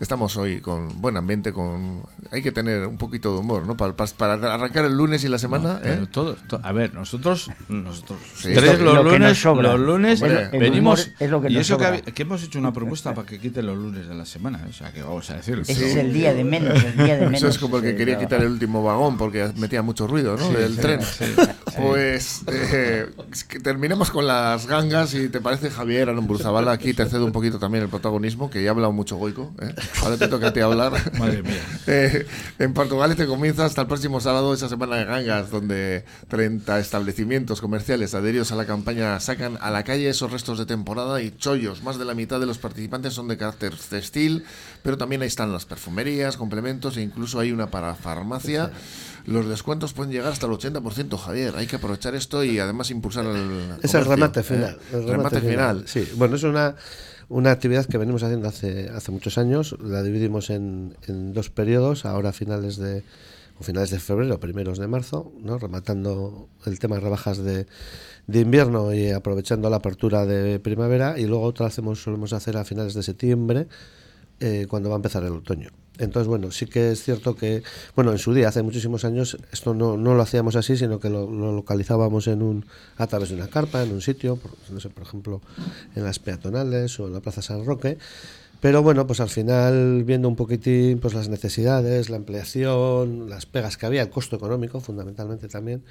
Estamos hoy con buen ambiente, con hay que tener un poquito de humor, ¿no? Para, para- para arrancar el lunes y la semana, Pero ¿eh? todo, to- a ver, nosotros, nosotros Sí. tres Es lo- los lo lunes, sobra. los lunes venimos es lo que y eso que, hemos hecho una propuesta para que quiten los lunes de la semana, o sea que vamos a decirlo. Ese es el día de menos, el día de menos. Eso es como el que quería quitar el último vagón porque metía mucho ruido, ¿no? Del tren. Pues eh, es que terminemos con las gangas y te parece Javier Arambuzabala aquí te cedo un poquito también el protagonismo que ya ha hablado mucho Goico. ¿eh? Ahora te toca a ti hablar. Madre mía. Eh, en Portugal te comienza hasta el próximo sábado esa semana de gangas donde 30 establecimientos comerciales adheridos a la campaña sacan a la calle esos restos de temporada y chollos. Más de la mitad de los participantes son de carácter textil, pero también ahí están las perfumerías, complementos e incluso hay una para farmacia. Los descuentos pueden llegar hasta el 80%, Javier. Hay que aprovechar esto y además impulsar el. Es el comercio, remate ¿eh? final. el remate, final. Sí, bueno, es una, una actividad que venimos haciendo hace, hace muchos años. La dividimos en, en dos periodos, ahora finales de o finales de febrero, primeros de marzo, ¿no? rematando el tema de rebajas de, de invierno y aprovechando la apertura de primavera y luego otra hacemos solemos hacer a finales de septiembre eh, cuando va a empezar el otoño. Entonces, bueno, sí que es cierto que, bueno, en su día, hace muchísimos años, esto no, no lo hacíamos así, sino que lo, lo localizábamos en un, a través de una carpa, en un sitio, por, no sé, por ejemplo, en las peatonales o en la Plaza San Roque, pero bueno, pues al final, viendo un poquitín pues las necesidades, la ampliación, las pegas que había, el costo económico fundamentalmente también,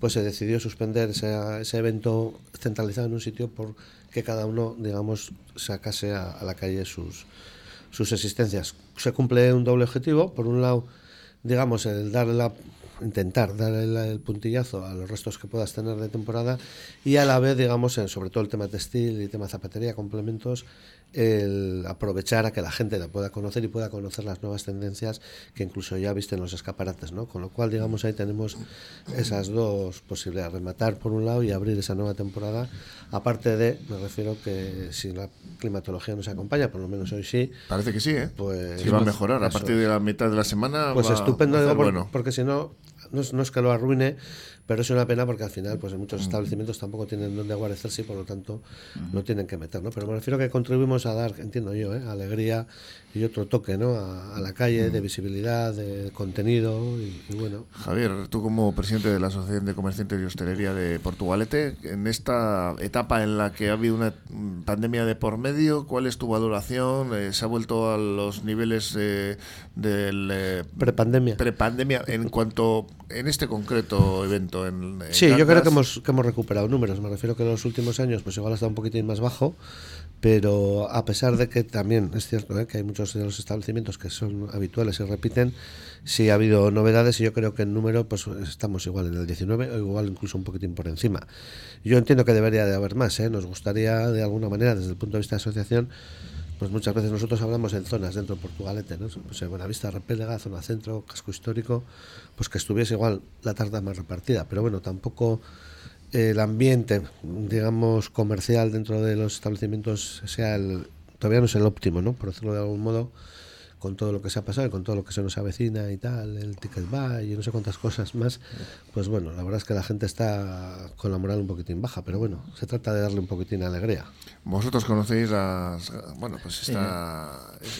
pues se decidió suspender ese, ese evento centralizado en un sitio por que cada uno, digamos, sacase a, a la calle sus, sus existencias. Se cumple un doble objetivo, por un lado, digamos, el darle la intentar darle el puntillazo a los restos que puedas tener de temporada y a la vez, digamos, en, sobre todo el tema textil y tema zapatería, complementos, el aprovechar a que la gente la pueda conocer y pueda conocer las nuevas tendencias que incluso ya viste en los escaparates, ¿no? Con lo cual, digamos, ahí tenemos esas dos posibilidades, rematar por un lado y abrir esa nueva temporada, aparte de, me refiero que si la climatología nos acompaña, por lo menos hoy sí. Parece que sí, ¿eh? Pues sí va a mejorar, a partir de la mitad de la semana Pues va estupendo, a digo, por- bueno. porque si no, no es, no es que lo arruine, pero es una pena porque al final, pues en muchos establecimientos tampoco tienen donde guarecerse y por lo tanto no tienen que meter, ¿no? Pero me refiero que contribuimos a dar, entiendo yo, ¿eh? alegría y otro toque, ¿no? A, a la calle, de visibilidad, de contenido y, y bueno. Javier, tú como presidente de la Asociación de Comerciantes y Hostelería de Portugalete, en esta etapa en la que ha habido una mm, pandemia de por medio, ¿cuál es tu valoración? Eh, ¿Se ha vuelto a los niveles eh, del eh, Prepandemia. prepandemia en cuanto en este concreto evento? En, en Sí, yo creo que hemos, que hemos recuperado números. Me refiero que en los últimos años, pues igual ha estado un poquitín más bajo, pero a pesar de que también es cierto ¿eh? que hay muchos de los establecimientos que son habituales y repiten, sí ha habido novedades y yo creo que en número pues estamos igual en el 19 o igual incluso un poquitín por encima. Yo entiendo que debería de haber más, ¿eh? nos gustaría de alguna manera desde el punto de vista de asociación pues muchas veces nosotros hablamos en zonas dentro de Portugalete, ¿no? Pues en Buenavista, Repélega, zona centro, casco histórico, pues que estuviese igual la tarta más repartida. Pero bueno, tampoco el ambiente, digamos, comercial dentro de los establecimientos sea el, todavía no es el óptimo, ¿no? Por decirlo de algún modo, con todo lo que se ha pasado y con todo lo que se nos avecina y tal, el ticket buy y no sé cuántas cosas más, pues bueno, la verdad es que la gente está con la moral un poquitín baja, pero bueno, se trata de darle un poquitín de alegría. Vosotros conocéis las, bueno, pues esta,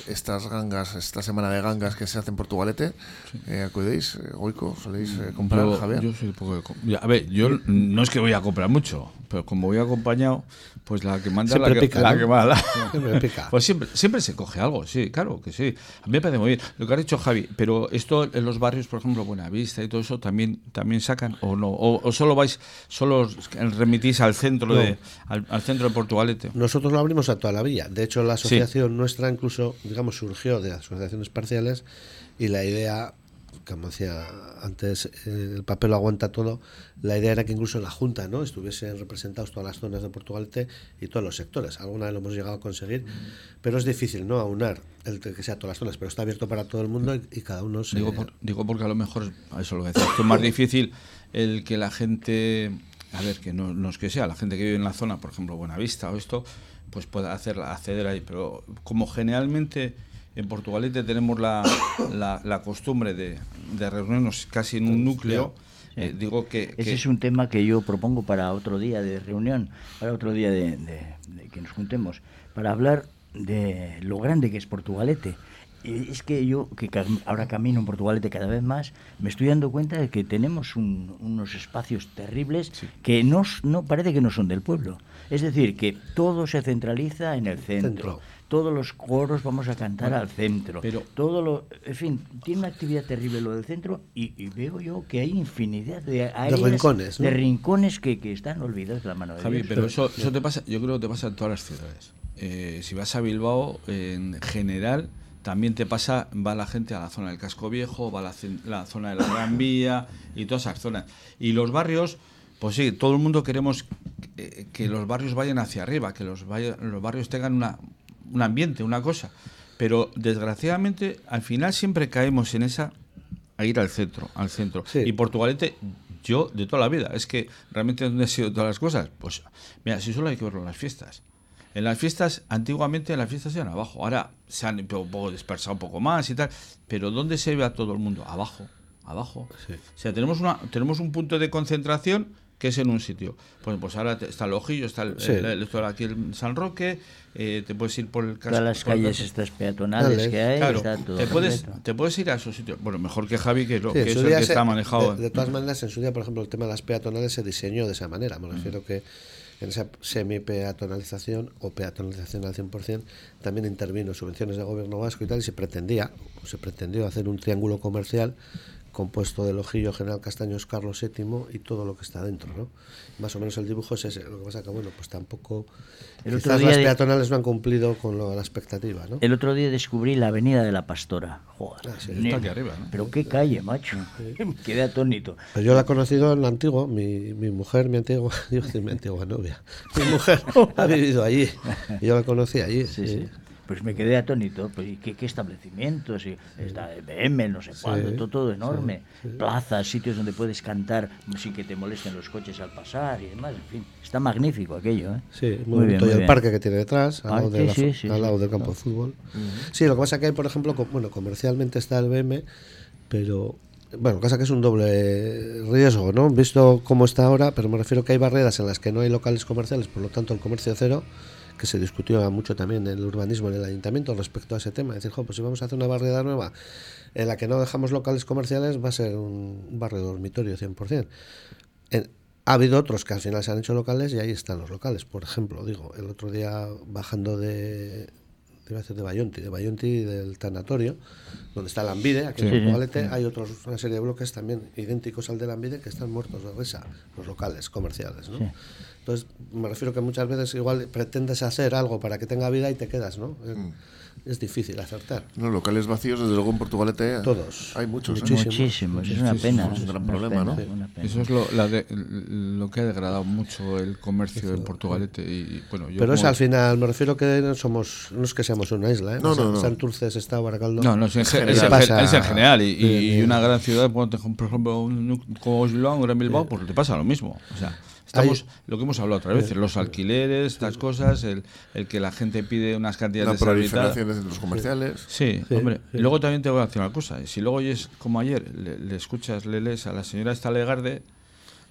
estas gangas, esta semana de gangas que se hacen en Portugalete. Eh, ¿Acudéis? Eh, Goico, ¿soléis eh, comprar, Yo- Javier? yo soy poco de a ver, yo no es que voy a comprar mucho, pero como voy acompañado, pues la que manda Siempre la que, pica, la ¿no? que manda. Siempre pica. Pues siempre, siempre se coge algo, sí, claro que sí. A mí me parece muy bien. Lo que ha dicho Javi, pero esto en los barrios, por ejemplo, Buenavista y todo eso, también, también sacan o no, o, o solo vais, solo remitís al centro No. de, al, al centro de Portugalete. Nosotros lo abrimos a toda la villa. De hecho, la Sí. asociación nuestra incluso, digamos, surgió de asociaciones parciales y la idea, como decía antes, eh, el papel lo aguanta todo, la idea era que incluso en la Junta no estuviesen representados todas las zonas de Portugalete y todos los sectores. Alguna vez lo hemos llegado a conseguir, pero es difícil no aunar el que sea todas las zonas, pero está abierto para todo el mundo y, cada uno se... Digo, digo porque a lo mejor, eso lo que es más difícil el que la gente, a ver, que no, no es que sea, la gente que vive en la zona, por ejemplo, Buenavista o esto, pues pueda hacer, acceder ahí. Pero como generalmente en Portugalete tenemos la, la, la costumbre de, de reunirnos casi en un núcleo, eh, digo que... Ese es un tema que yo propongo para otro día de reunión, para otro día de, de- de que nos juntemos, para hablar de lo grande que es Portugalete. Y Es que yo, que ahora camino en Portugalete cada vez más, me estoy dando cuenta de que tenemos un- unos espacios terribles que no, no parece que no son del pueblo. Es decir, que todo se centraliza en el centro. Centro. Todos los coros vamos a cantar al centro. pero- todo lo, en fin, tiene una actividad terrible lo del centro y, y veo yo que hay infinidad de áreas, rincones, ¿no? de rincones que, que están olvidados de la mano de Javi, Dios. pero eso, eso te pasa, yo creo que te pasa en todas las ciudades. Eh, si vas a Bilbao, en general, también te pasa, va la gente a la zona del casco viejo, va a la, zona de la Gran Vía y todas esas zonas. Y los barrios, pues sí, todo el mundo queremos que, que los barrios vayan hacia arriba, que los, vaya- los barrios tengan una, un ambiente, una cosa. Pero desgraciadamente, al final siempre caemos en esa a ir al centro, al centro. Sí. Y Portugalete, yo de toda la vida, es que realmente donde han sido todas las cosas, pues mira, si solo hay que verlo en las fiestas. En las fiestas, antiguamente en las fiestas eran abajo, ahora se han un poco dispersado un poco más y tal, pero ¿dónde se ve a todo el mundo? Abajo, abajo. Sí. O sea, tenemos, una, tenemos un punto de concentración que es en un sitio. Pues, pues ahora te- está el Ojillo, está el, Sí. el- aquí el San Roque, eh, te puedes ir por el casco. Todas las el calles estas peatonales Dale. que hay, Claro, está todo te puedes, completo. te puedes ir a esos sitios. Bueno, mejor que Javi, que, lo, Sí, en que es el que se- está manejado. De, de todas maneras, en su día, por ejemplo, el tema de las peatonales se diseñó de esa manera. Me refiero que en esa semi-peatonalización o peatonalización al 100% también intervino subvenciones del gobierno vasco y tal, y se pretendía, o se pretendió hacer un triángulo comercial compuesto del ojillo General Castaños Carlos VII y todo lo que está dentro, ¿no? Más o menos el dibujo es ese. Lo que pasa que, bueno, pues tampoco... El otro quizás día las de- peatonales no han cumplido con lo- la expectativa, ¿no? El otro día descubrí la Avenida de la Pastora. Joder. Ah, sí, está aquí arriba, ¿no? Pero qué calle, macho. Me quedé atónito. Pues yo la he conocido en lo antiguo, mi, mi mujer, mi antigua, digo mi antigua novia, mi mujer ha vivido allí, yo la conocí allí. Sí, sí. Pues me quedé atónito. Pues, ¿y ¿qué, qué establecimientos? Y está BM, no sé cuándo, todo, todo enorme. Plazas, sitios donde puedes cantar sin que te molesten los coches al pasar y demás. En fin, está magnífico aquello. ¿eh? Sí, muy, bonito. y el parque que tiene detrás, al, Ah, lado, de sí, la- sí, sí, al sí. lado del campo de fútbol. Sí, lo que pasa que hay, por ejemplo, bueno, comercialmente está el BM, pero bueno, pasa que es un doble riesgo, ¿no? Visto cómo está ahora, pero me refiero que hay barreras en las que no hay locales comerciales, por lo tanto el comercio cero, que se discutió mucho también en el urbanismo en el ayuntamiento respecto a ese tema. Es decir, jo, pues si vamos a hacer una barriada nueva en la que no dejamos locales comerciales, va a ser un, barrio dormitorio 100%. En- ha habido otros que al final se han hecho locales y ahí están los locales. Por ejemplo, digo, el otro día bajando de, iba a decir de Bayonti, de Bayonti y del tanatorio, donde está el Ambide, aquí en Sí. Portugalete, hay otros, una serie de bloques también idénticos al del Ambide que están muertos de risa, los locales comerciales, ¿no? Sí. Entonces, me refiero que muchas veces igual pretendes hacer algo para que tenga vida y te quedas, ¿no? Es, es difícil acertar. No, locales vacíos, desde luego en Portugalete Todos. hay muchos. ¿eh? Muchísimos. Muchísimos, es una pena. es un gran una problema, pena, ¿no? pena. Eso es lo, la de- lo que ha degradado mucho el comercio en Portugalete. Y, bueno, yo Pero es al final, me refiero que no somos, no es que seamos una isla, ¿eh? No, no, no. Santurce, está Baracaldo. No, no, es en, gen- ¿Qué es en es en general. Y, y- y una gran ciudad, por ejemplo, un como Oslo, un Gran Bilbao, pues te pasa lo mismo. O sea, estamos, Hay- lo que hemos hablado otra vez, los alquileres, estas cosas, el, el que la gente pide unas La cantidades desorbitadas. proliferación de centros comerciales. Sí, Sí, hombre. sí. Y luego también te voy a decir una cosa. Si luego oyes, como ayer, le, le escuchas, le lees a la señora esta Legarde,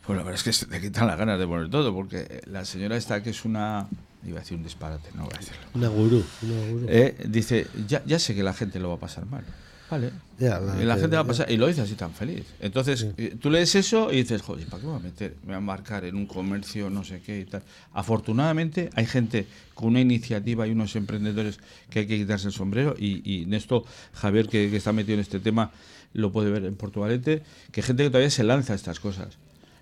pues la verdad es que se te quitan las ganas de poner todo, porque la señora esta que es una... Iba a decir un disparate, no voy a decirlo. Una gurú. Una gurú. Eh, dice, ya, ya sé que la gente lo va a pasar mal. Vale. Ya, la y la que- gente va a ya. pasar, y lo dice así tan feliz. Entonces, eh, tú lees eso y dices, joder, ¿para qué me voy a meter? Me voy a embarcar en un comercio, no sé qué y tal. Afortunadamente, hay gente con una iniciativa y unos emprendedores que hay que quitarse el sombrero. Y, y en esto, Javier, que, que está metido en este tema, lo puede ver en Portugalete, que hay gente que todavía se lanza a estas cosas.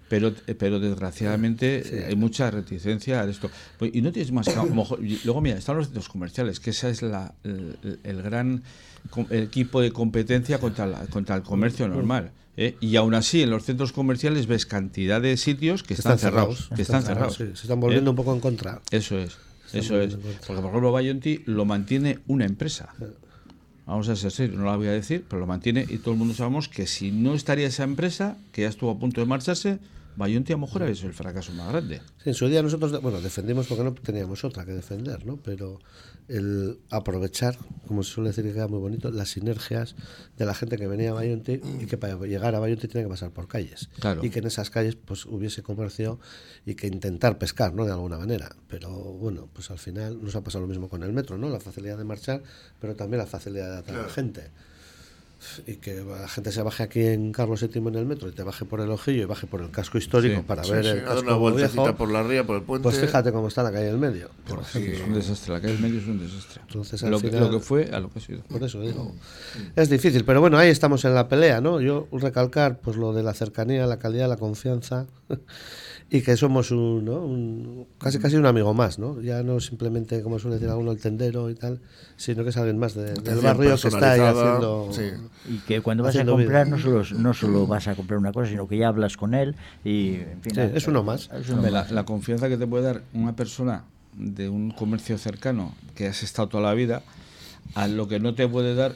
Pero, eh, pero desgraciadamente hay mucha reticencia a esto. Pues, Y no tienes más y luego, mira, están los centros comerciales, que esa es la, el, el gran equipo de competencia contra, la- contra el comercio normal. ¿eh? Y aún así, en los centros comerciales ves cantidad de sitios que están, cerrados. Que están cerrados. sí, se están volviendo ¿eh? un poco en contra. Eso es. Eso es. Porque, por ejemplo, Bayonti lo mantiene una empresa. Vamos a ser serios, no la voy a decir, pero lo mantiene y todo el mundo sabemos que si no estaría esa empresa, que ya estuvo a punto de marcharse, Bayonti a lo mejor sido el fracaso más grande. En su día nosotros, bueno, defendimos porque no teníamos otra que defender, ¿no? Pero el aprovechar, como se suele decir que queda muy bonito, las sinergias de la gente que venía a Bayonti y que para llegar a Bayonti tiene que pasar por calles. Claro. Y que en esas calles pues hubiese comercio y que intentar pescar, ¿no? De alguna manera. Pero bueno, pues al final nos ha pasado lo mismo con el metro, ¿no? La facilidad de marchar, pero también la facilidad de atraer gente. Y que la gente se baje aquí en Carlos VII en el metro y te baje por el ojillo y baje por el casco histórico Sí. para Sí, ver sí, el casco una vueltecita viejo. por la ría, por el puente. Pues fíjate cómo está la calle del medio. Por Sí, aquí. es un desastre, la calle del medio es un desastre. Entonces, que, lo que fue a lo que ha sido. Por eso digo. Es difícil, pero bueno, ahí estamos en la pelea, ¿no? Yo recalcar pues lo de la cercanía, la calidad, la confianza y que somos un, ¿no? un- casi casi un amigo más, ¿no? Ya no simplemente, como suele decir alguno, el tendero y tal, sino que es alguien más de- del barrio que está ahí haciendo... sí. Y que cuando vas a comprar vida. no solo, no solo vas a comprar una cosa, sino que ya hablas con él y, en fin, Sí, es uno más. es uno Hombre, la, más. la confianza que te puede dar una persona de un comercio cercano que has estado toda la vida, a lo que no te puede dar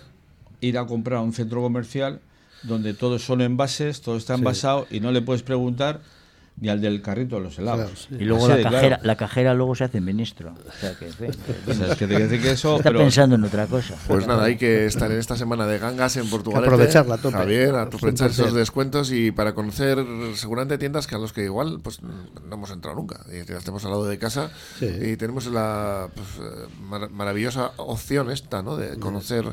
ir a comprar a un centro comercial donde todos son envases, todo está envasado y no le puedes preguntar y al del carrito de los helados. Y luego la cajera, claro. la cajera luego se hace ministro. O sea que, es que decir que eso, está pero- pensando en otra cosa. Pues nada, hay que estar en esta semana de gangas en Portugal. aprovecharla tope. Javier, aprovechar 100%. esos descuentos y para conocer seguramente tiendas que a los que igual pues no hemos entrado nunca. Y estamos al lado de casa Sí. y tenemos la pues, eh, mar- maravillosa opción esta, ¿no? De conocer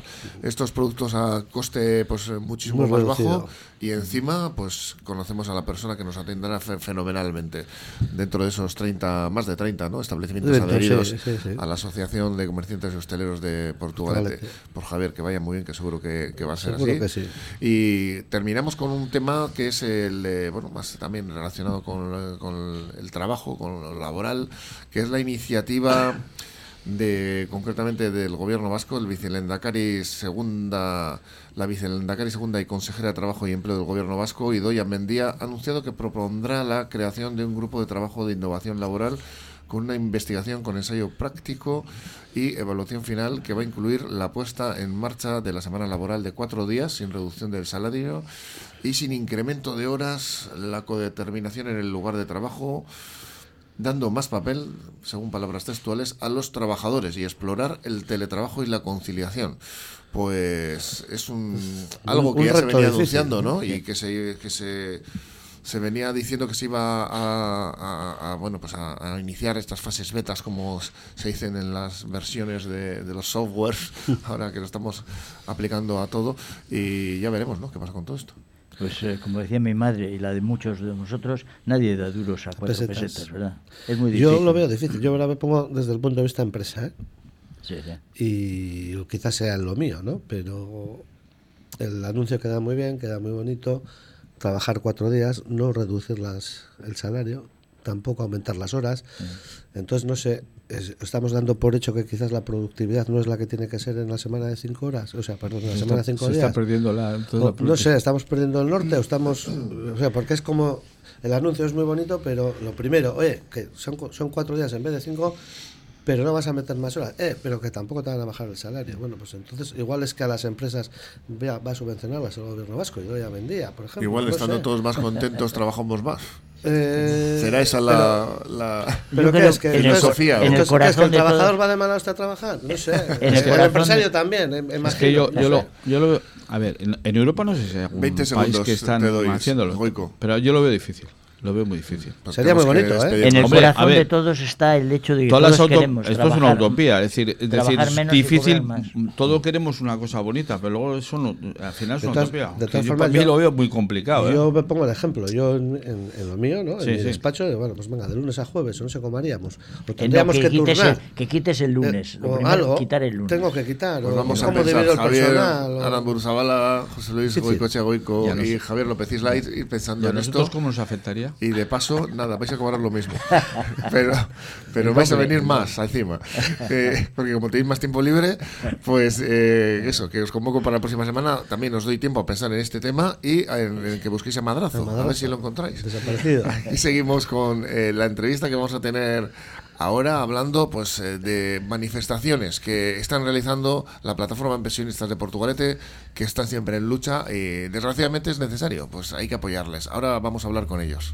estos productos a coste pues muchísimo Muy más reducido. bajo y encima pues conocemos a la persona que nos atenderá fe- fenomenalmente dentro de esos 30, más de 30, ¿no? Establecimientos adheridos sí, sí. a la Asociación de Comerciantes y Hosteleros de Portugalete. Por Javier, que vaya muy bien, que seguro que, que va a ser Seguro así. Y terminamos con un tema que es el, eh, bueno, más también relacionado con, eh, con el trabajo, con lo laboral, que es la iniciativa de concretamente del gobierno vasco, el vicelendacari segunda, la vicelendacari segunda y consejera de Trabajo y Empleo del gobierno vasco, Idoia Mendía, ha anunciado que propondrá la creación de un grupo de trabajo de innovación laboral con una investigación con ensayo práctico y evaluación final que va a incluir la puesta en marcha de la semana laboral de cuatro días sin reducción del salario y sin incremento de horas, la codeterminación en el lugar de trabajo, dando más papel, según palabras textuales, a los trabajadores y explorar el teletrabajo y la conciliación. Pues es un algo que un ya se venía anunciando, ¿no? ¿no? Y que se que se se venía diciendo que se iba a, a- a, bueno pues a, a iniciar estas fases betas como se dicen en las versiones de, de los softwares ahora que lo estamos aplicando a todo y ya veremos ¿no? qué pasa con todo esto Pues eh, como decía mi madre y la de muchos de nosotros, nadie da duros a cuatro Pesetas. pesetas, ¿verdad? Es muy difícil. Yo lo veo difícil. Yo me pongo desde el punto de vista empresa, ¿eh? Sí, sí. y quizás sea lo mío, ¿no? Pero el anuncio queda muy bien, queda muy bonito. Trabajar cuatro días, no reducir las, el salario, tampoco aumentar las horas. Entonces, no sé, es- estamos dando por hecho que quizás la productividad no es la que tiene que ser en la semana de cinco horas, o sea, perdón, en la Se semana de cinco se días. está perdiendo la, toda O, la no sé, estamos perdiendo el norte o estamos. O sea, porque es como. El anuncio es muy bonito, pero lo primero, oye, que son, son cuatro días en vez de cinco, pero no vas a meter más horas. Eh, pero que tampoco te van a bajar el salario. Bueno, pues entonces, igual es que a las empresas va, va a subvencionarlas el gobierno vasco. Yo ya vendía, por ejemplo. igual no estando sé. todos más contentos trabajamos más Eh, será esa la, la Pero, Yo ¿qué creo es? Que, en el en el entonces, ¿qué es? ¿Que corazón el de todo- trabajador va de mala hasta a trabajar? No sé. En el el, corazón empresario de- también, imagino. Es que yo, yo, lo, yo lo veo. A ver, en, en Europa no sé si hay algún 20 país segundos que están haciéndolo. Pero yo lo veo difícil. Lo veo muy difícil. Nos Sería muy bonito, ¿eh? En el Hombre, corazón ver, de todos está el hecho de que Todas todos las auto- queremos esto es una utopía, es decir, es decir, difícil, mm, todo queremos una cosa bonita, pero luego eso no, al final es una todas- utopía. de todas yo formas, yo- lo veo muy complicado. ¿eh? Yo me pongo el ejemplo, yo en, en- en lo mío, ¿no? En Sí, mi sí. despacho, de, bueno, pues venga, de lunes a jueves, no sé cómo haríamos. No, tendríamos que, que, quites turnar. el, que quites el lunes. Eh, Lo o primero, algo, quitar el lunes. Tengo que quitar. Pues vamos a cómo pensar, divido el Javier personal. o- Aramburu Zabala, José Luis. Goicochea Goico Y Javier López Isla, ir, pensando ¿Y a en esto. cómo nos afectaría? Y de paso, nada, vais a cobrar lo mismo. pero pero vais a venir más encima. Eh, porque como tenéis más tiempo libre, pues eh, eso, que os convoco para la próxima semana. También os doy tiempo a pensar en este tema y en, en que busquéis a Madrazo, A a Madrazo. ver si lo encontráis. Desaparecido. Y seguimos con eh, la entrevista que vamos a tener ahora hablando pues eh, de manifestaciones que están realizando la plataforma de pensionistas de Portugalete que están siempre en lucha y desgraciadamente es necesario, pues hay que apoyarles. Ahora vamos a hablar con ellos.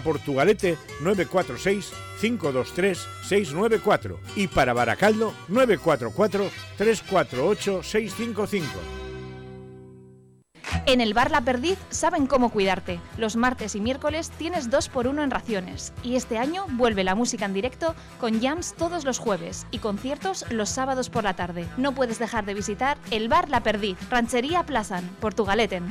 Portugalete 946 523 694 y para Baracaldo 944 348 655. En el bar La Perdiz saben cómo cuidarte. Los martes y miércoles tienes 2 por 1 en raciones. Y este año vuelve la música en directo con jams todos los jueves y conciertos los sábados por la tarde. No puedes dejar de visitar el bar La Perdiz, Ranchería Plazan, Portugaleten.